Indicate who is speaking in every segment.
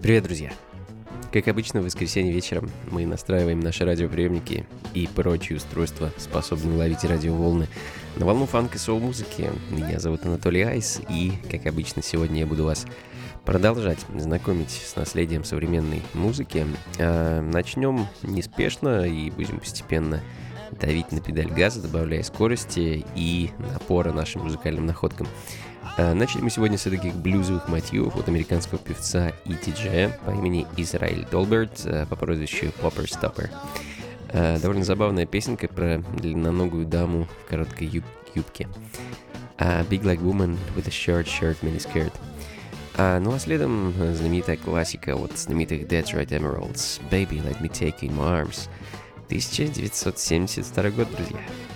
Speaker 1: Привет, друзья! Как обычно, в воскресенье вечером мы настраиваем наши радиоприемники и прочие устройства, способные ловить радиоволны на волну фанк и соул-музыки. Меня зовут Анатолий Айс, и, как обычно, сегодня я буду вас продолжать знакомить с наследием современной музыки. А, начнем неспешно и будем постепенно давить на педаль газа, добавляя скорости и напора нашим музыкальным находкам. А, начали мы сегодня с таких блюзовых мотивов от американского певца и диджея по имени Израиль Долберт а, по прозвищу Popper Stopper. Довольно забавная песенка про длинноногую даму в короткой юб юбке. Uh, Big Like Woman with a Short Shirt Miniskirt. Uh, ну а следом знаменитая классика от знаменитых Detroit Emeralds Baby Let Me Take You In My Arms 1972 год, друзья.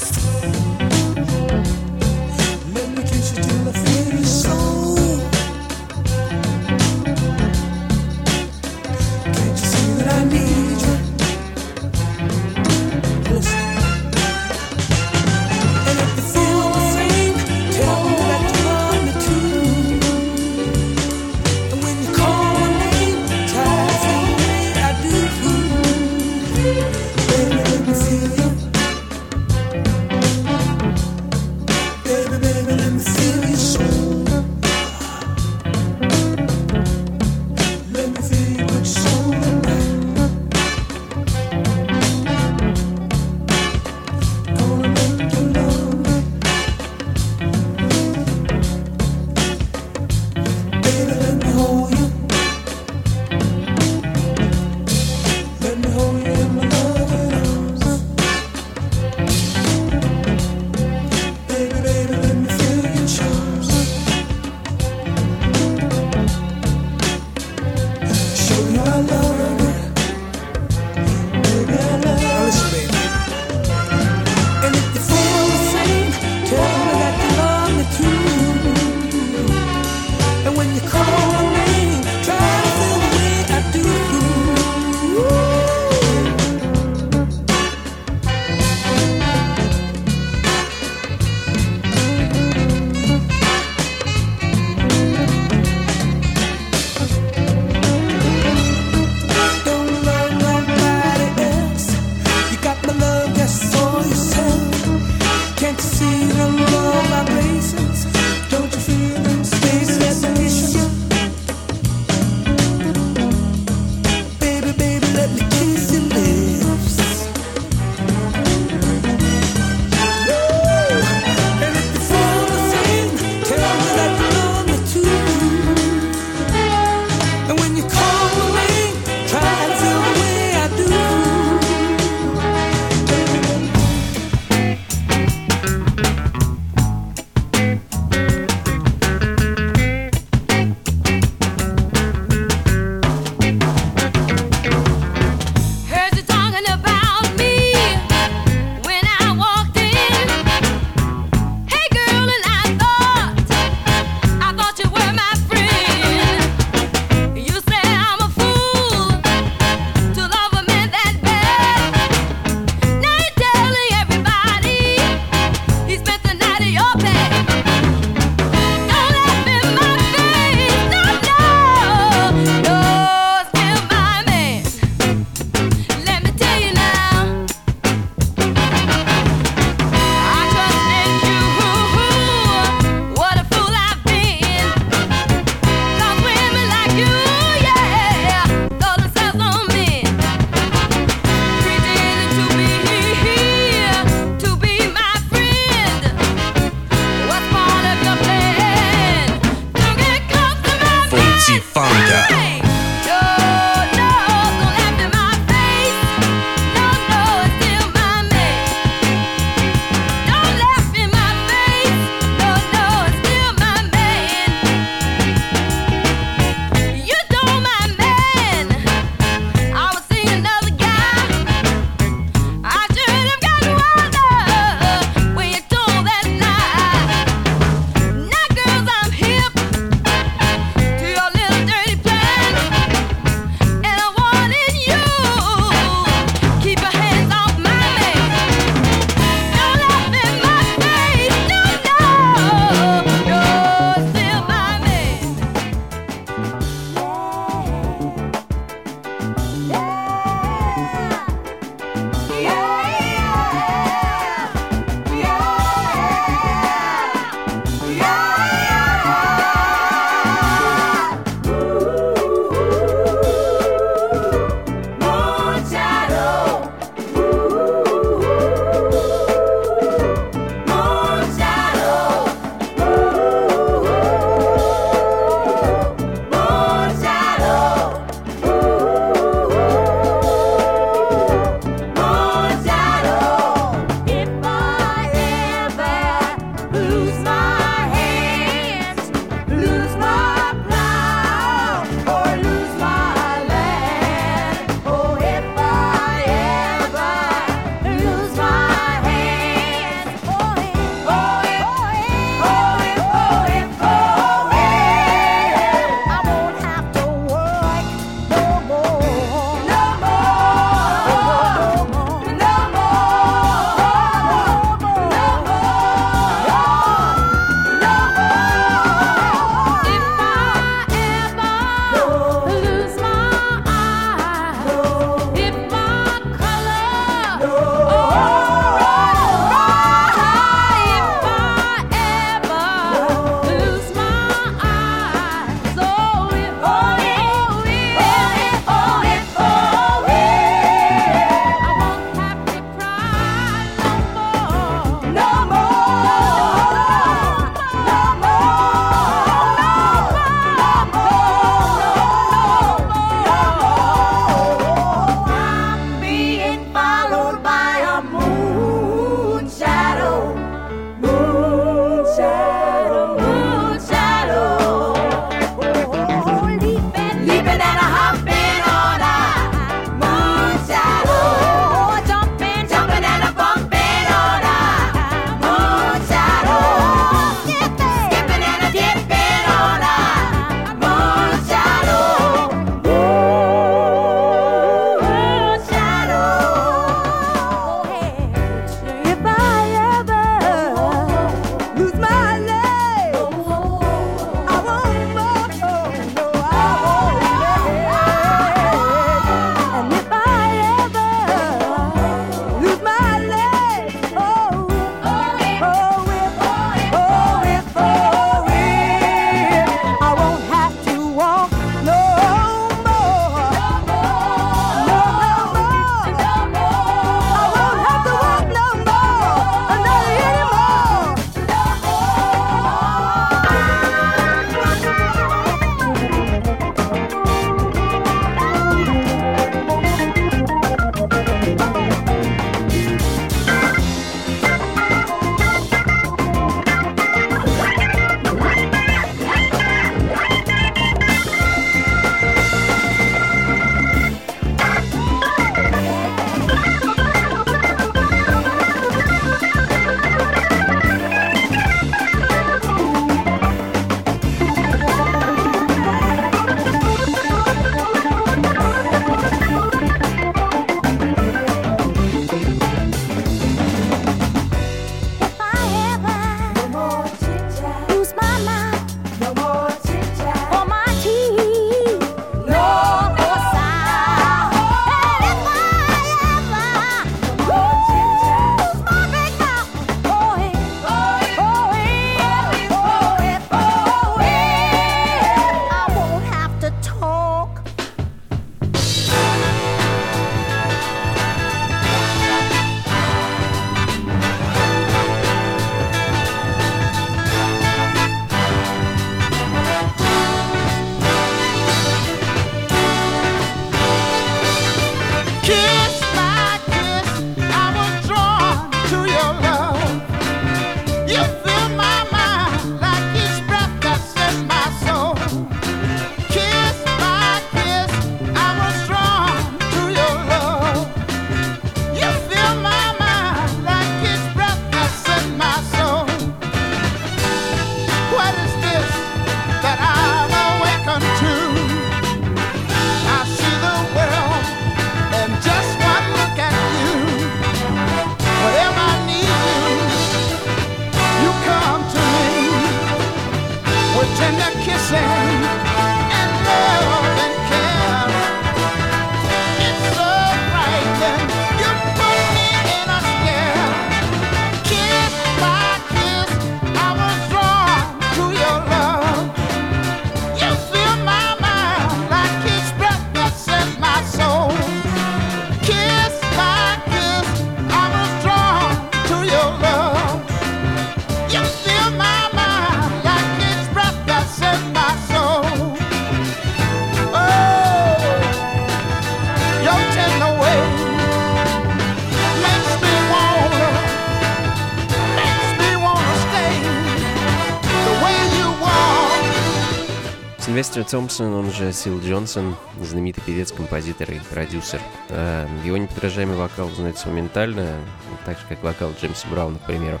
Speaker 2: Томпсон, он же Сил Джонсон, знаменитый певец, композитор и продюсер. А, его неподражаемый вокал узнается моментально, так же, как вокал Джеймса Брауна, к примеру.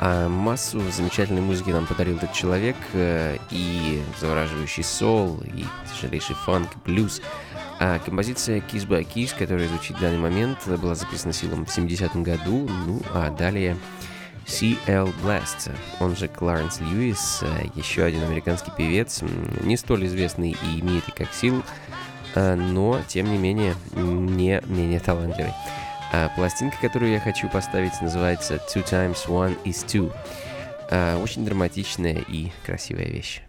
Speaker 2: А массу замечательной музыки нам подарил этот человек, э, и завораживающий сол, и тяжелейший фанк, блюз. А композиция Kiss by Kiss, которая звучит в данный момент, была записана силом в 70-м году, ну а далее C.L. Blast, он же Кларенс Льюис, э, еще один американский певец, не столь известный и именитый как Сил, э, но, тем не менее, не менее талантливый. А пластинка, которую я хочу поставить, называется Two Times One is Two. Очень драматичная и красивая вещь.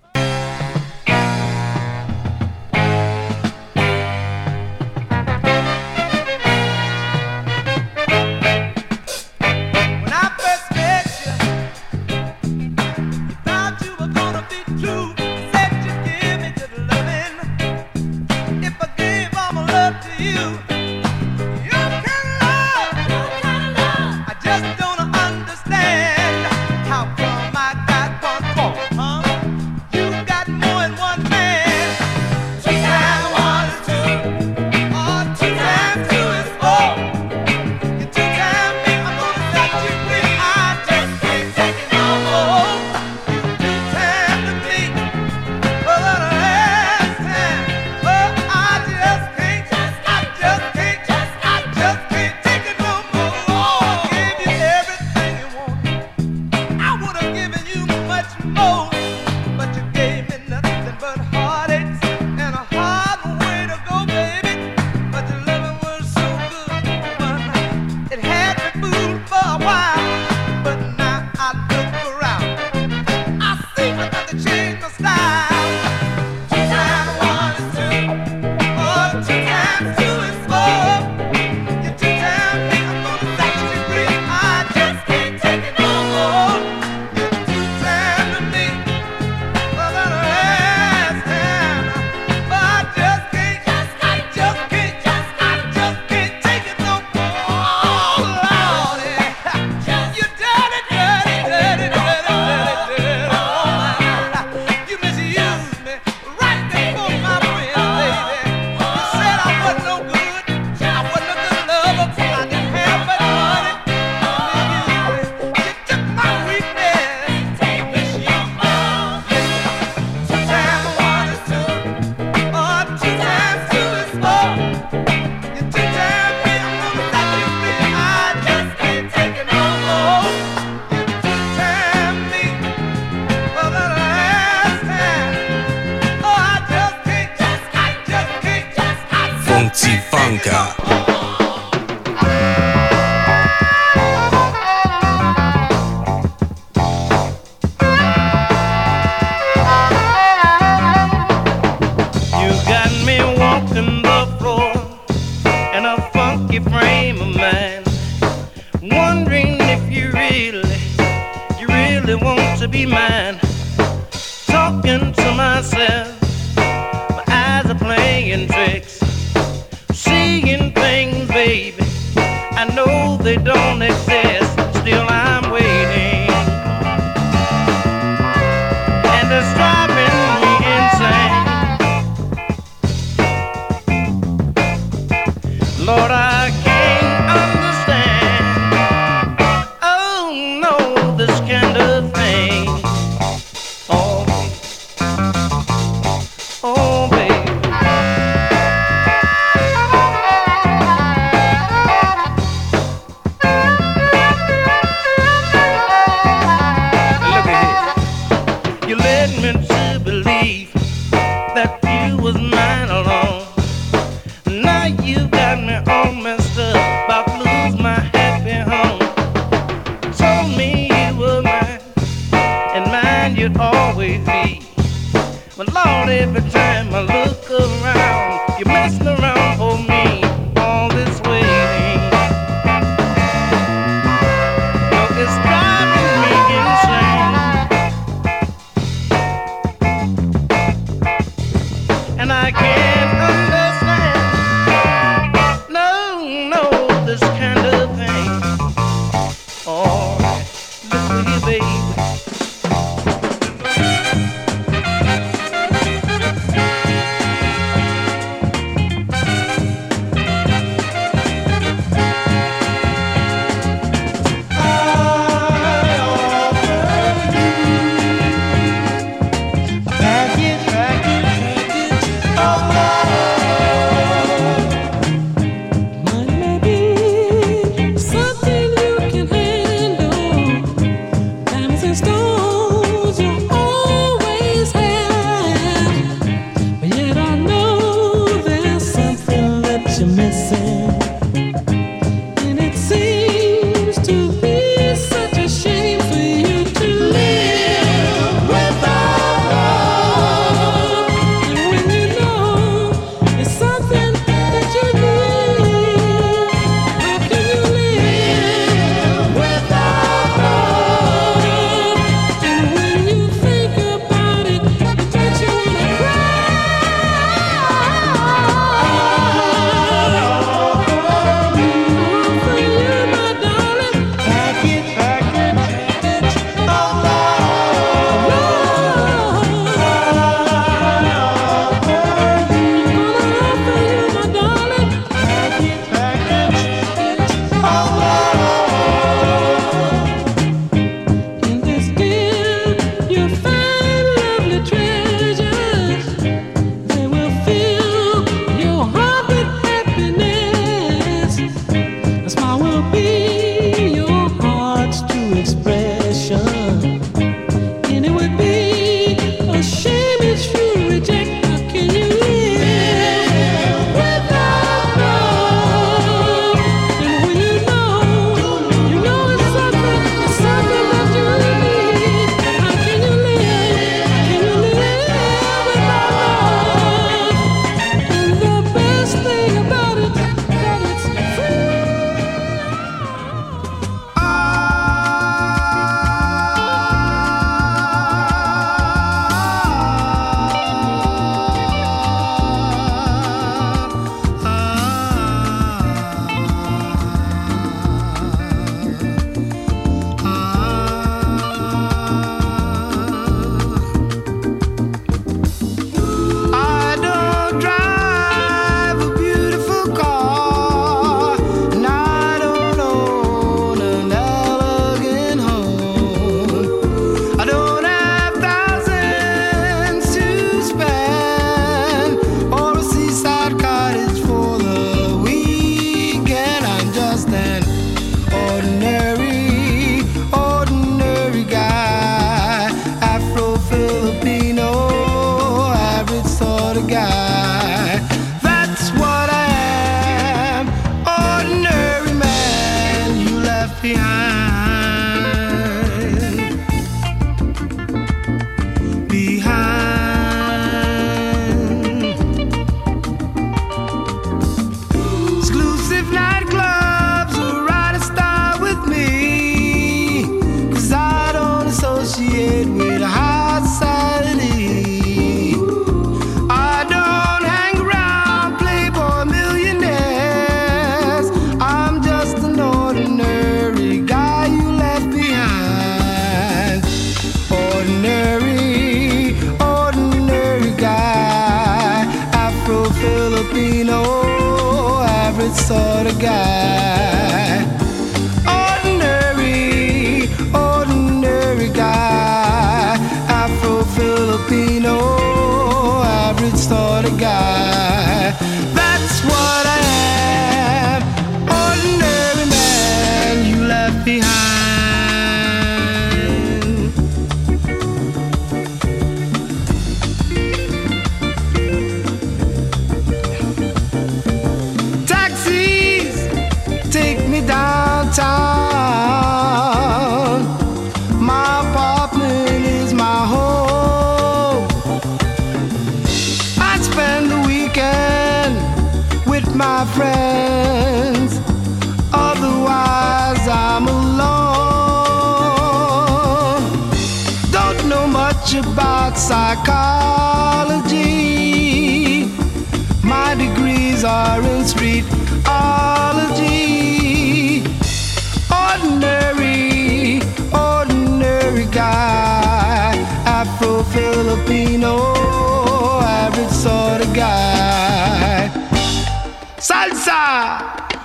Speaker 3: 감.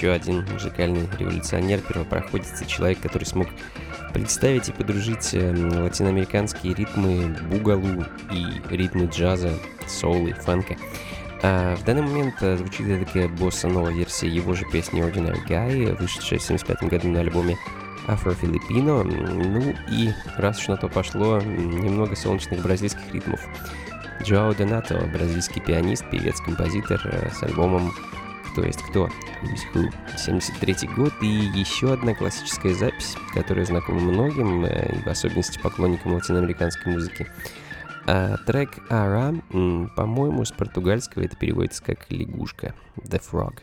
Speaker 3: Еще один музыкальный революционер, первопроходец и человек, который смог представить и подружить э, латиноамериканские ритмы бугалу и ритмы джаза, соул и фанка. А в данный момент э, звучит такая босса-новая версия его же песни Ordinary Guy, вышедшая в 1975 году на альбоме Filipino. Ну и раз уж на то пошло, немного солнечных бразильских ритмов. Джоао Донато, бразильский пианист, певец, композитор э, с альбомом «Кто есть кто» 73 год и еще одна классическая запись, которая знакома многим, э, в особенности поклонникам латиноамериканской музыки. А трек «Ара», по-моему, с португальского это переводится как «лягушка» «The Frog».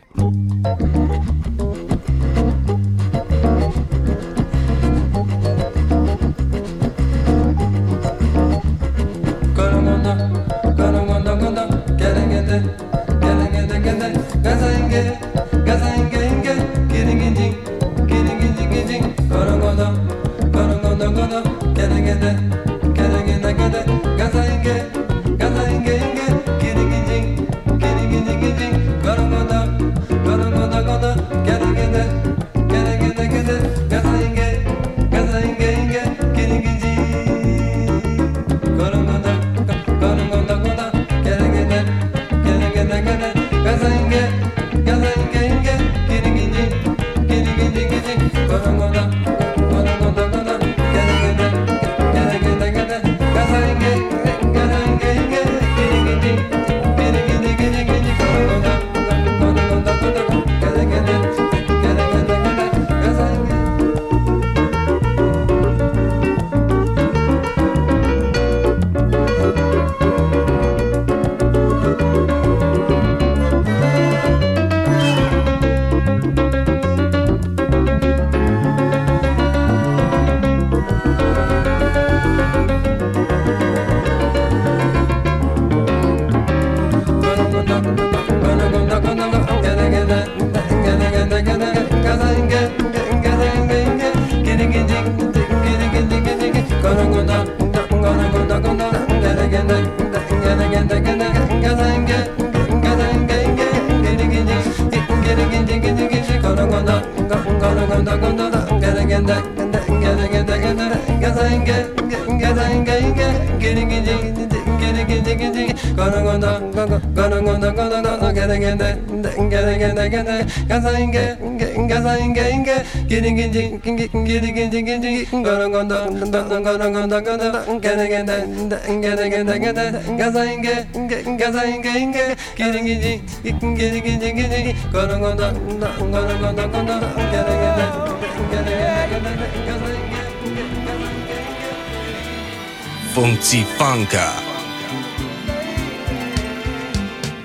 Speaker 4: Funky Funka.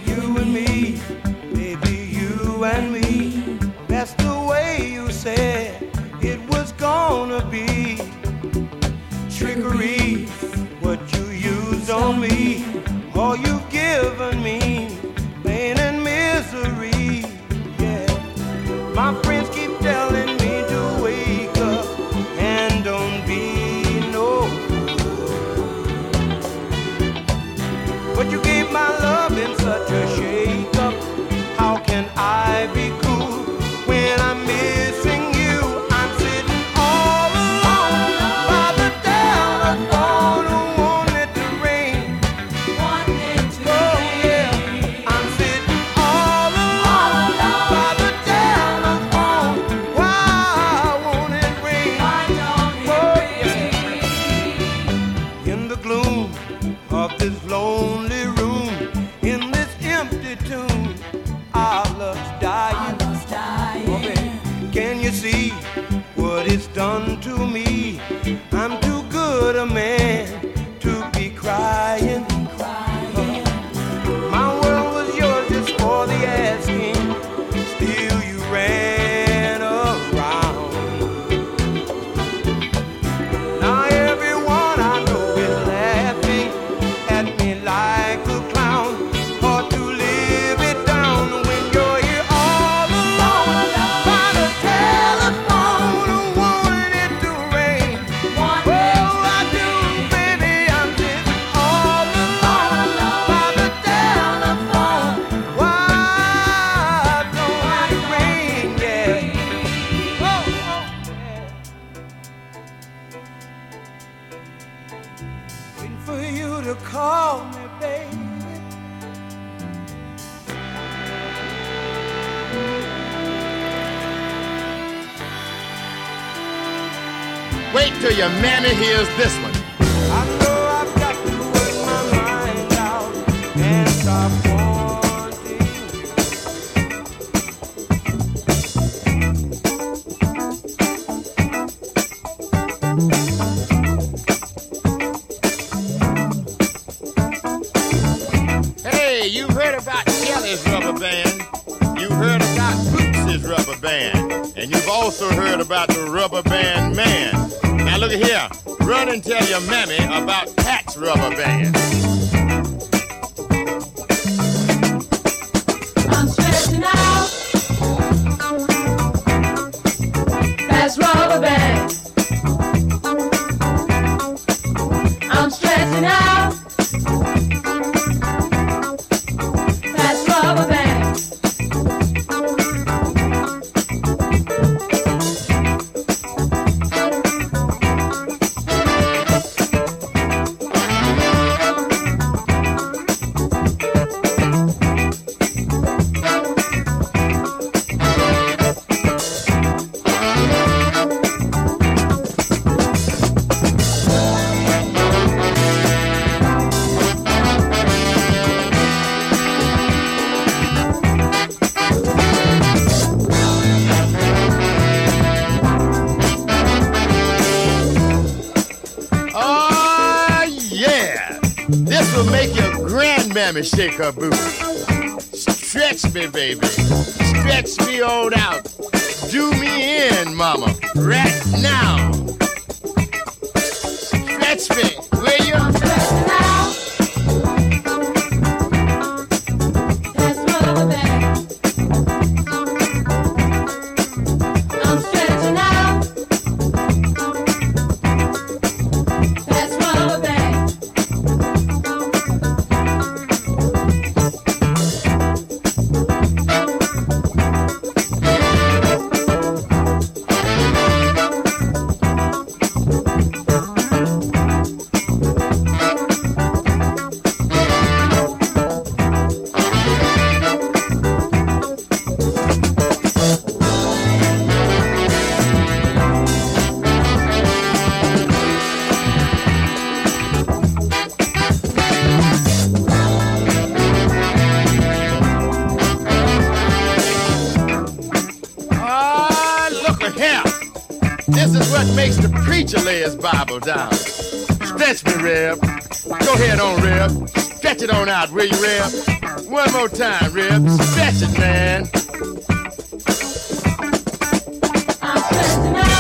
Speaker 5: You and me, baby, you and me. That's the way you said it was gonna be. Trickery. to
Speaker 6: your manna hears this one. tell your mammy about Pat's rubber bands. and shake her booty. Stretch me, baby. Stretch me all out. Do me in, mama. Right now. Stretch me, will you? Stretch me, Reb. Go ahead on, Reb. Stretch it on out, will you, Reb? One more time, Reb. Stretch it, man.
Speaker 7: I'm stretching out.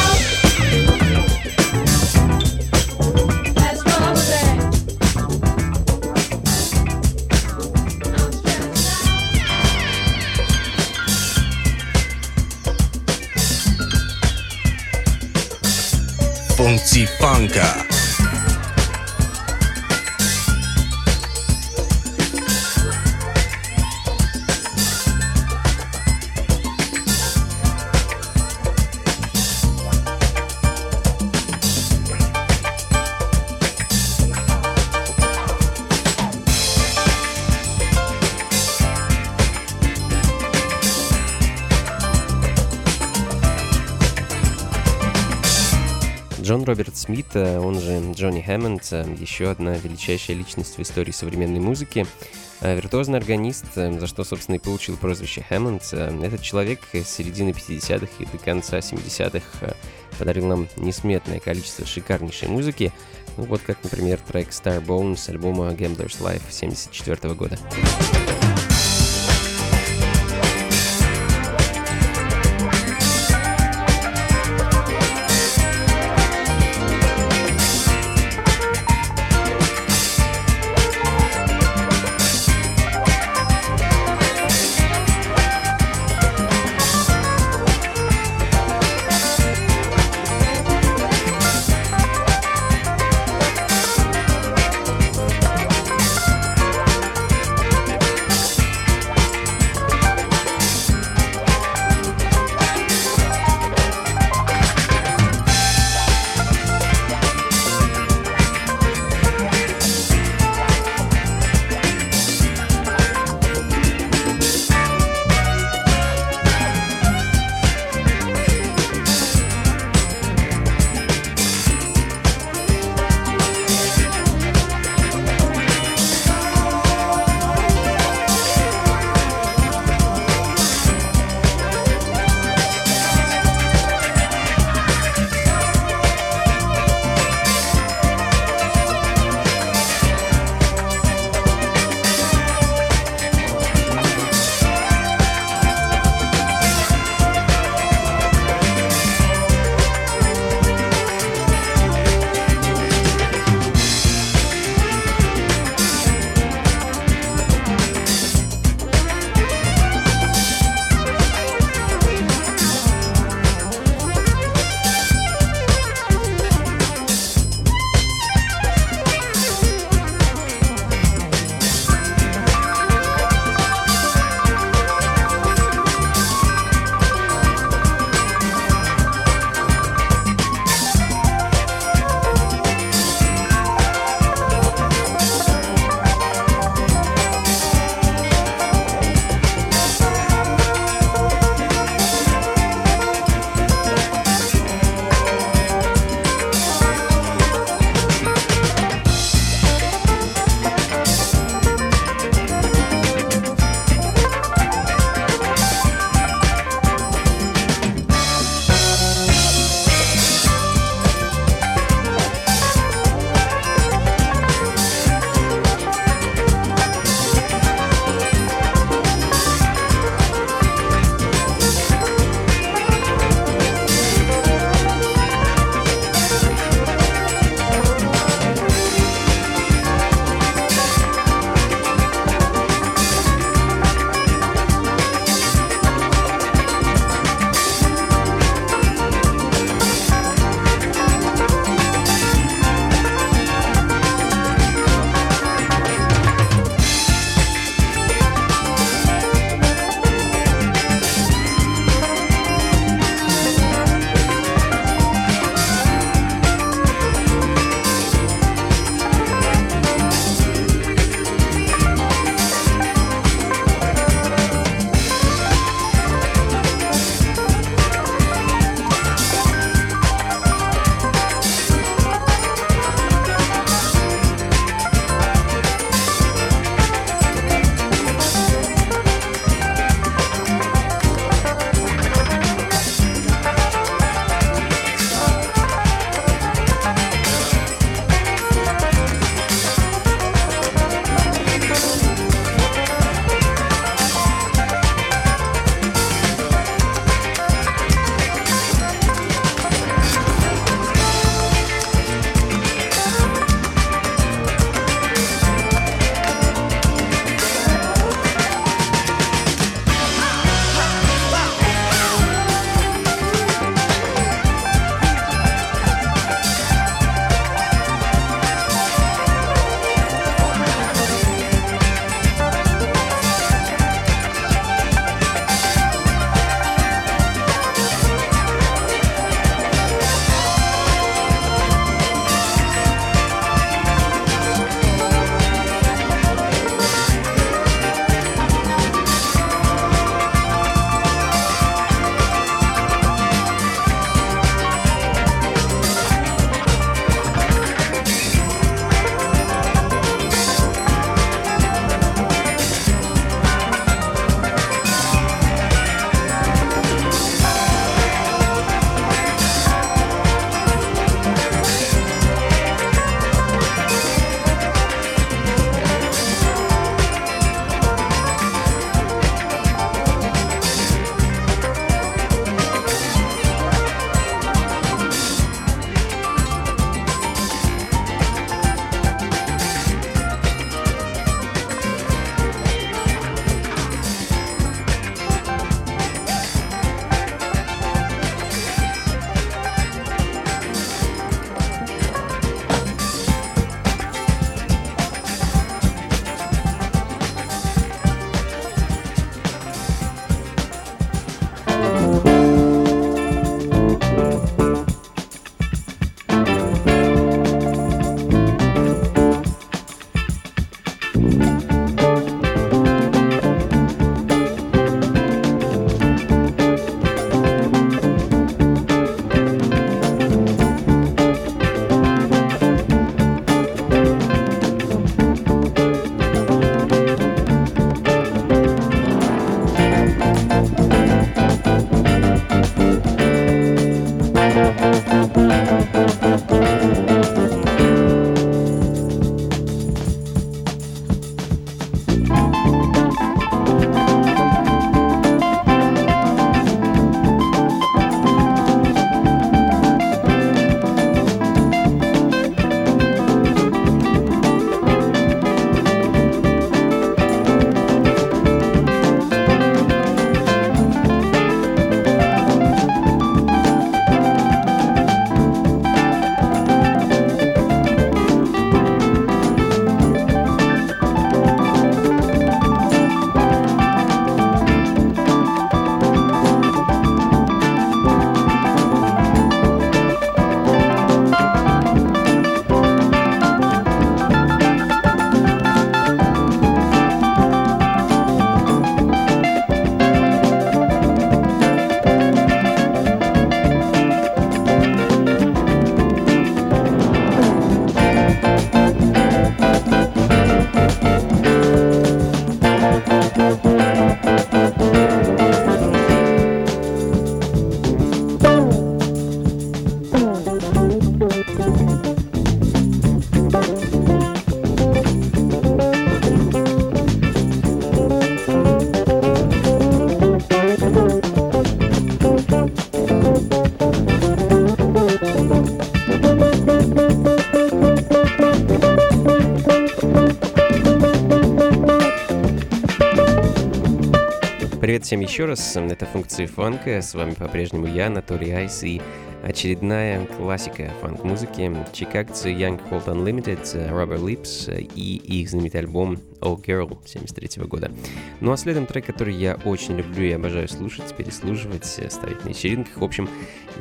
Speaker 4: Blanca.
Speaker 1: Джон Роберт Смит, э, он же Джонни Хэммонд, э, еще одна величайшая личность в истории современной музыки. Э, Виртуозный органист, за что, собственно, и получил прозвище Хэммонд. Этот человек с середины 50-х и до конца 70-х э, подарил нам несметное количество шикарнейшей музыки. Ну вот как, например, трек Starbones с альбома Gambler's Life 74 года. Всем еще раз, это функции фанка, с вами по-прежнему я, Анатолий Айс, и очередная классика фанк-музыки, чикагцы Young Cold Unlimited, Rubber Lips и их знаменитый альбом Oh Girl 73 года. Ну а следом трек, который я очень люблю и обожаю слушать, переслушивать, ставить на вечеринках, в общем,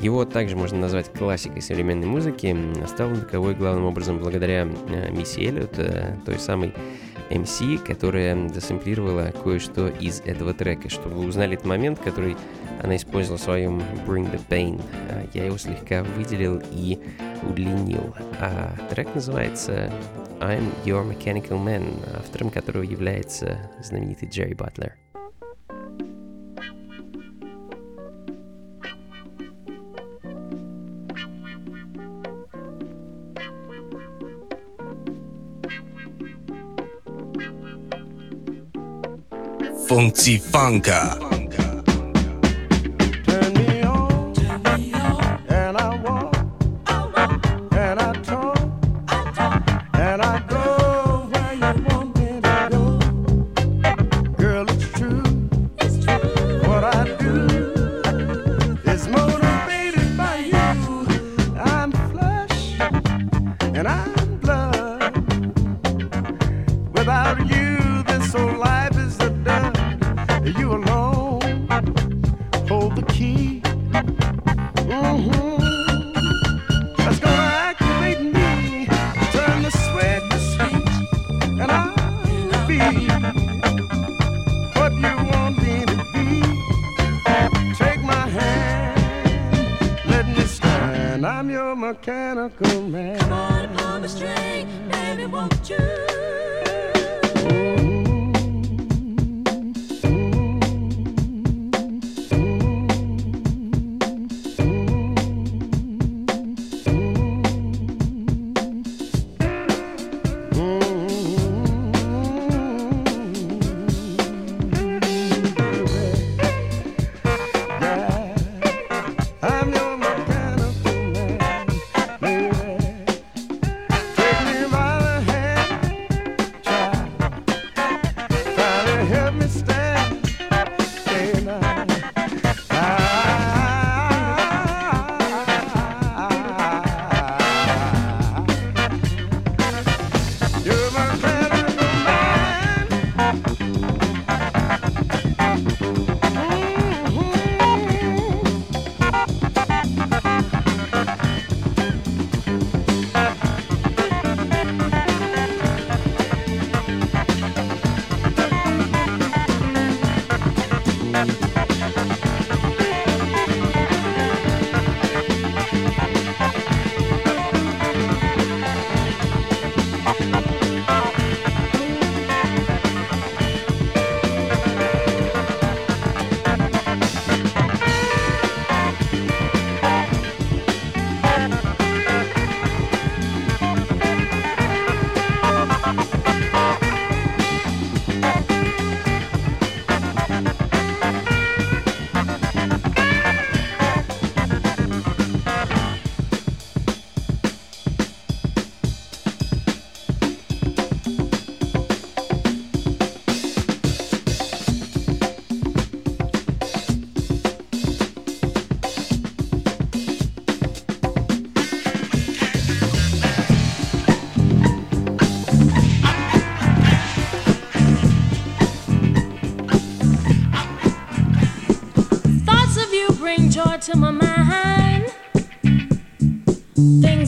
Speaker 1: его также можно назвать классикой современной музыки, стал он таковой главным образом благодаря э, Мисси Эллиот, э, той самой MC, которая засэмплировала кое-что из этого трека, чтобы вы узнали этот момент, который она использовала в своем Bring the Pain. А, Я его слегка выделил и удлинил. А трек называется I'm Your Mechanical Man, автором которого является знаменитый Джерри Батлер.
Speaker 5: モン放ー。look man.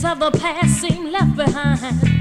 Speaker 8: Of the past seem left behind.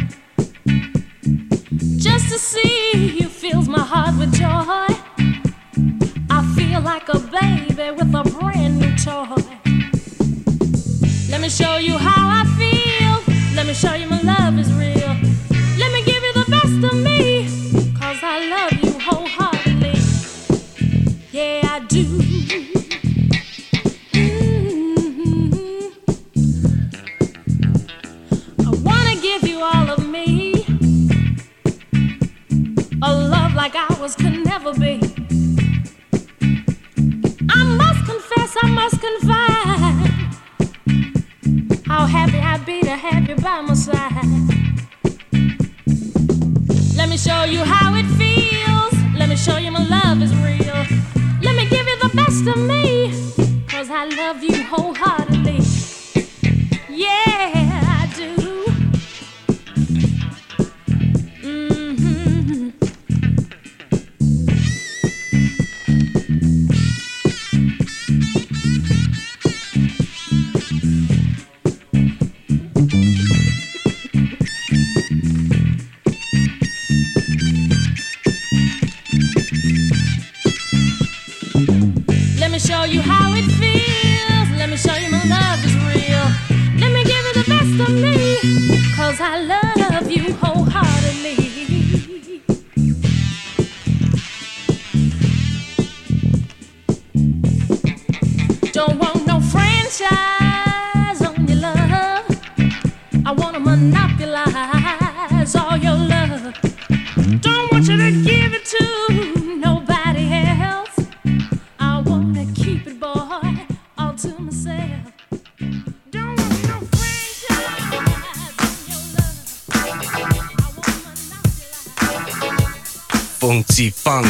Speaker 8: Don't want no franchise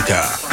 Speaker 4: Música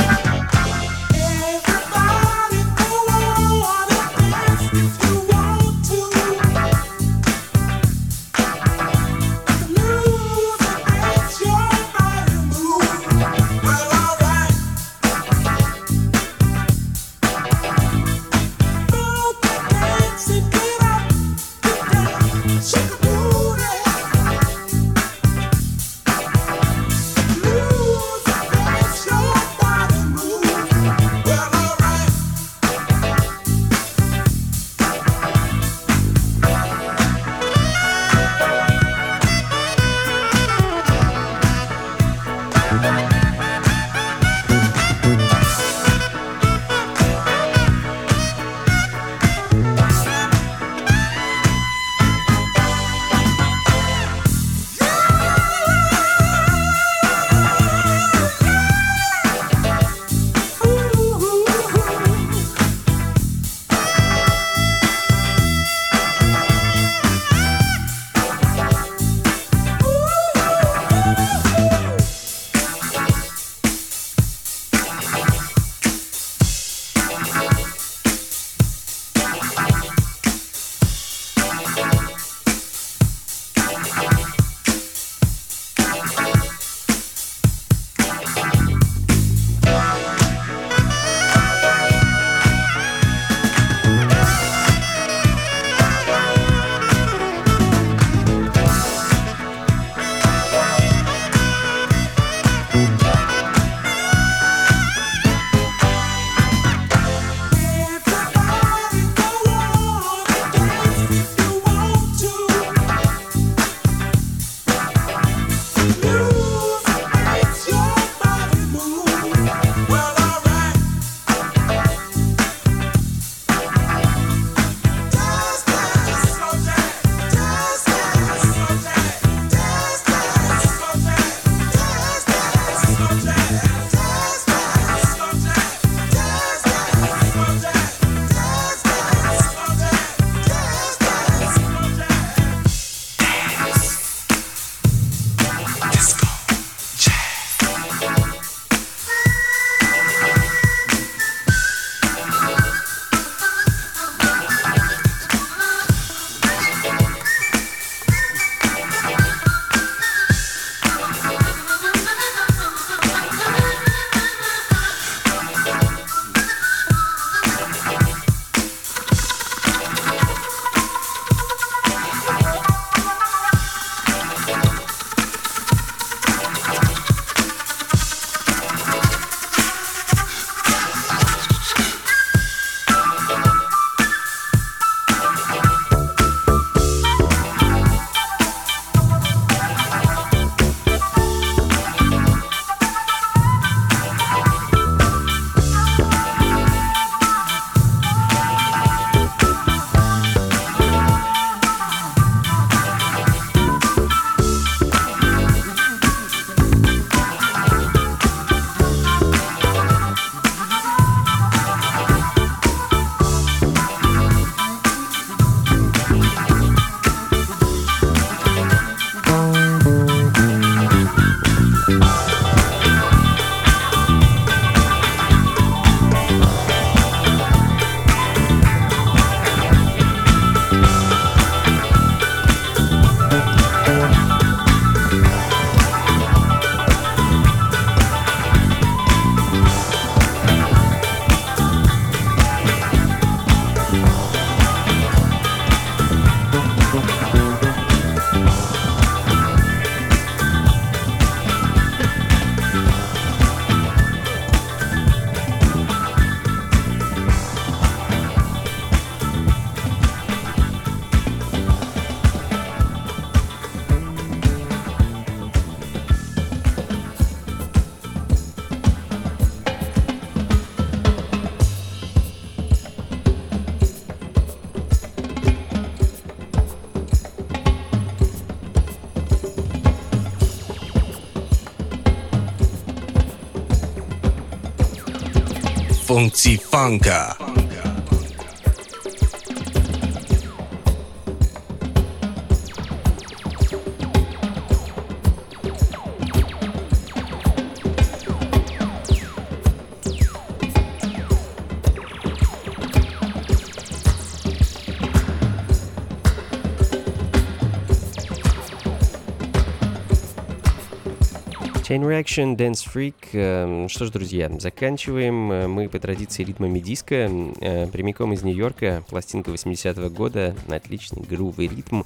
Speaker 4: Kunci.
Speaker 1: Chain Reaction, Dance Freak. Эм, Что ж, друзья, заканчиваем э, мы по традиции ритмами диска. э, Прямиком из Нью-Йорка, пластинка 80-го года, отличный грувый ритм.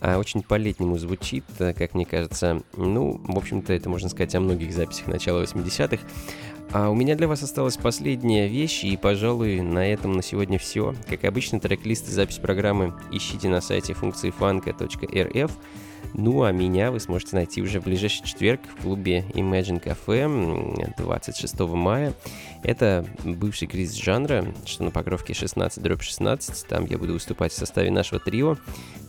Speaker 1: а, Очень по-летнему звучит, э, как мне кажется. Ну, в общем-то, это можно сказать о многих записях начала 80-х. А у меня для вас осталась последняя вещь, и, пожалуй, на этом на сегодня все. Как обычно, трек-лист и запись программы ищите на сайте функции фанка.рф. Ну, а меня вы сможете найти уже в ближайший четверг в клубе Imagine Cafe м, 26 мая. Это бывший кризис жанра, что на покровке 16 дробь 16. Там я буду выступать в составе нашего трио.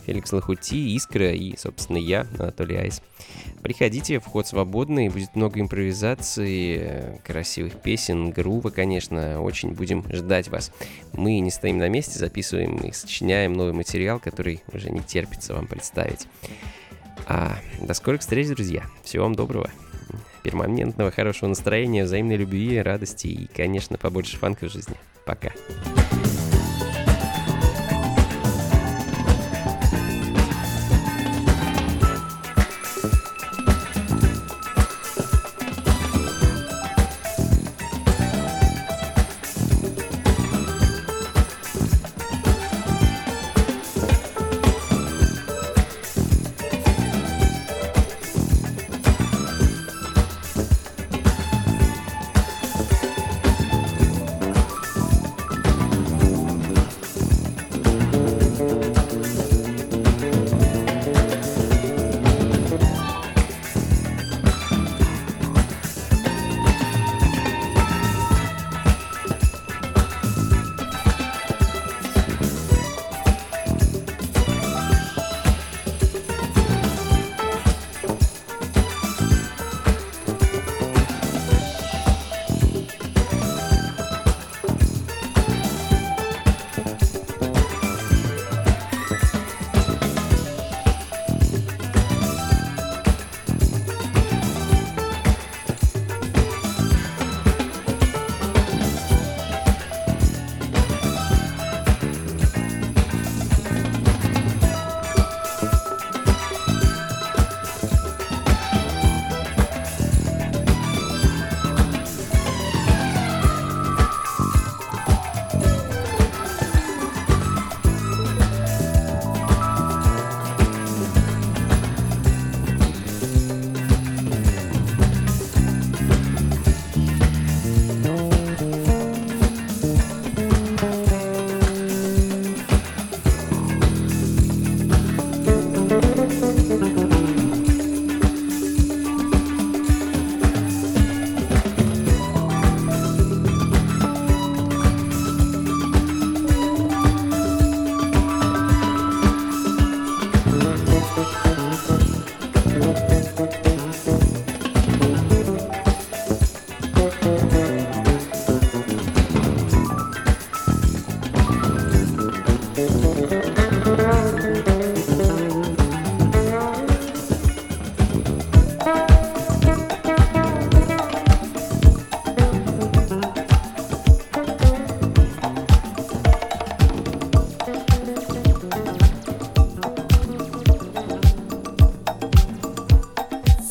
Speaker 1: Феликс Лохути, Искра и, собственно, я, Анатолий Айс. Приходите, вход свободный, будет много импровизации, красивых песен, грува, конечно, очень будем ждать вас. Мы не стоим на месте, записываем и сочиняем новый материал, который уже не терпится вам представить. А, до скорых встреч, друзья. Всего вам доброго. Перманентного хорошего настроения, взаимной любви, радости и, конечно, побольше фанка в жизни. Пока.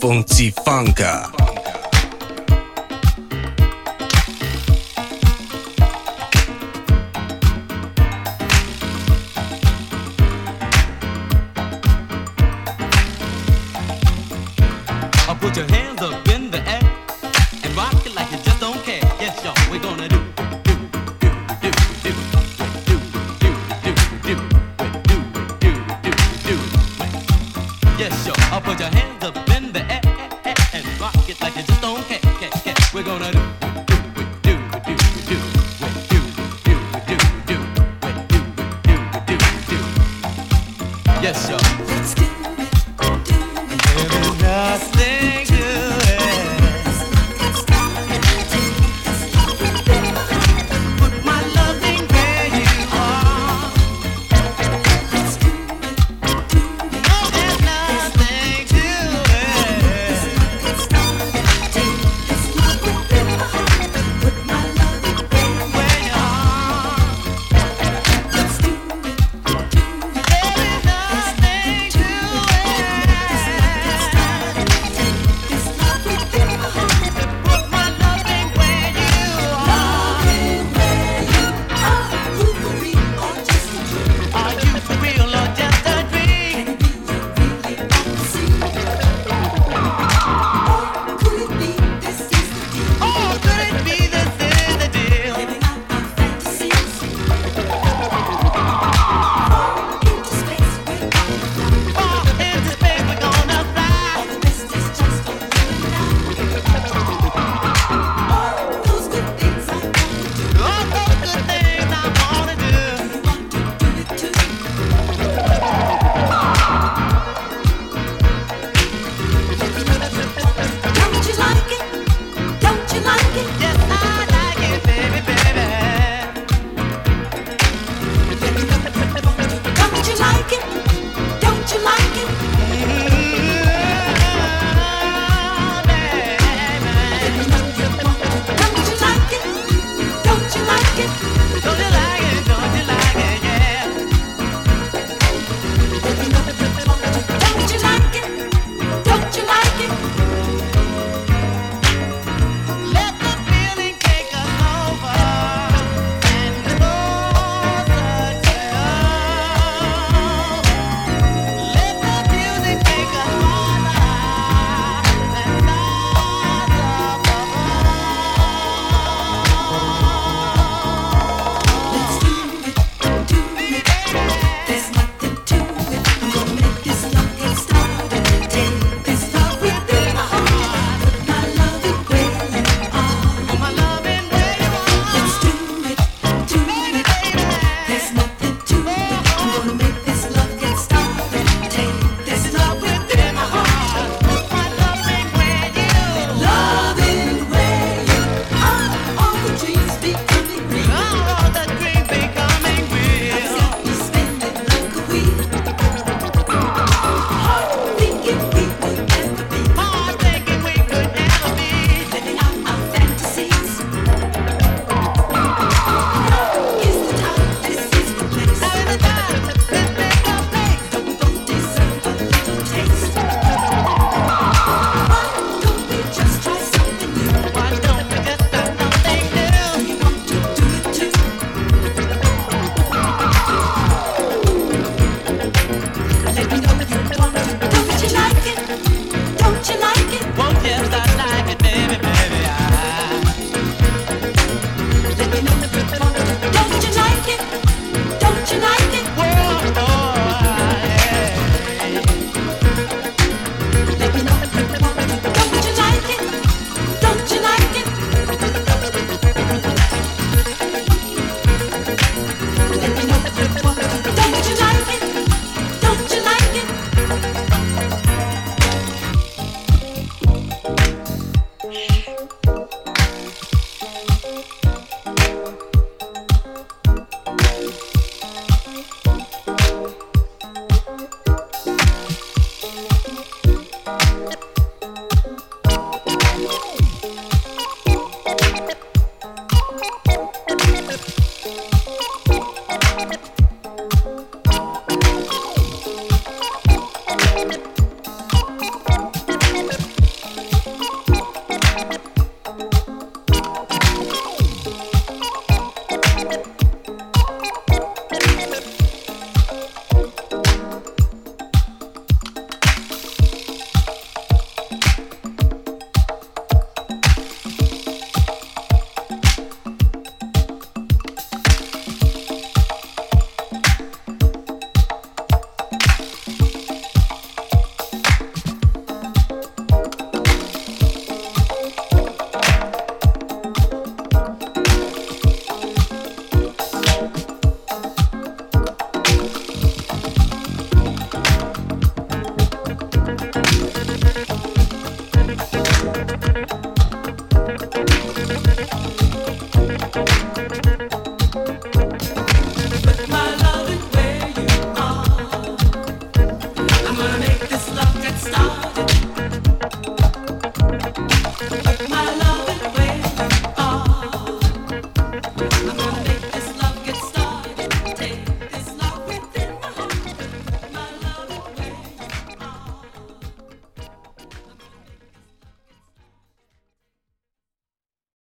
Speaker 2: 忘记
Speaker 9: 放歌